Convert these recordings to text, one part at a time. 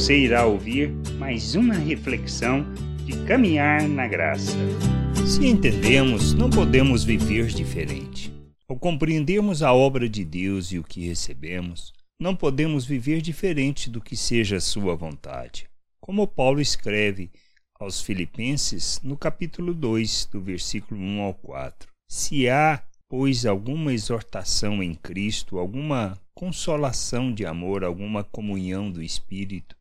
você irá ouvir mais uma reflexão de caminhar na graça. Se entendemos, não podemos viver diferente. Ao compreendermos a obra de Deus e o que recebemos, não podemos viver diferente do que seja a sua vontade. Como Paulo escreve aos Filipenses no capítulo 2, do versículo 1 ao 4. Se há, pois, alguma exortação em Cristo, alguma consolação de amor, alguma comunhão do Espírito,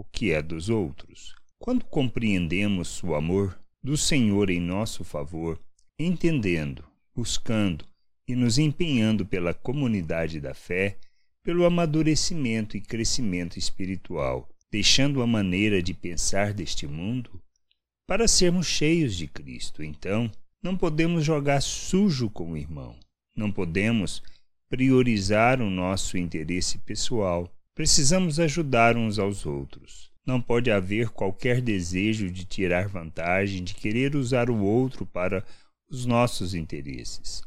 o que é dos outros. Quando compreendemos o amor do Senhor em nosso favor, entendendo, buscando, e nos empenhando pela comunidade da fé, pelo amadurecimento e crescimento espiritual, deixando a maneira de pensar deste mundo para sermos cheios de Cristo. Então, não podemos jogar sujo com o irmão, não podemos priorizar o nosso interesse pessoal. Precisamos ajudar uns aos outros. Não pode haver qualquer desejo de tirar vantagem, de querer usar o outro para os nossos interesses.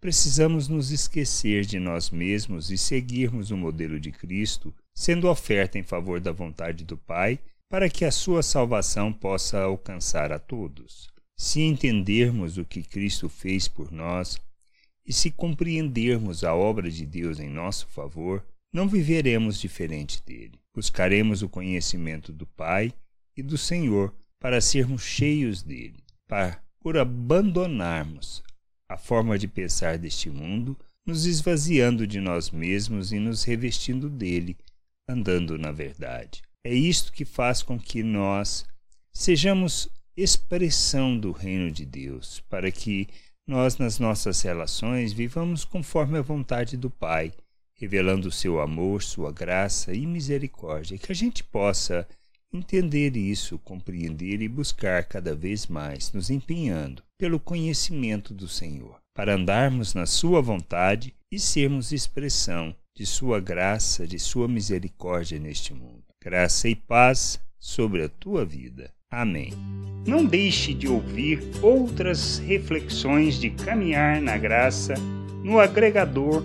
Precisamos nos esquecer de nós mesmos e seguirmos o modelo de Cristo, sendo oferta em favor da vontade do Pai, para que a sua salvação possa alcançar a todos. Se entendermos o que Cristo fez por nós e se compreendermos a obra de Deus em nosso favor, não viveremos diferente dele. Buscaremos o conhecimento do Pai e do Senhor para sermos cheios dele, para, por abandonarmos a forma de pensar deste mundo, nos esvaziando de nós mesmos e nos revestindo dele, andando na verdade. É isto que faz com que nós sejamos expressão do reino de Deus, para que nós, nas nossas relações, vivamos conforme a vontade do Pai, revelando seu amor, sua graça e misericórdia, que a gente possa entender isso, compreender e buscar cada vez mais, nos empenhando pelo conhecimento do Senhor, para andarmos na Sua vontade e sermos expressão de Sua graça, de Sua misericórdia neste mundo. Graça e paz sobre a tua vida. Amém. Não deixe de ouvir outras reflexões de caminhar na graça no agregador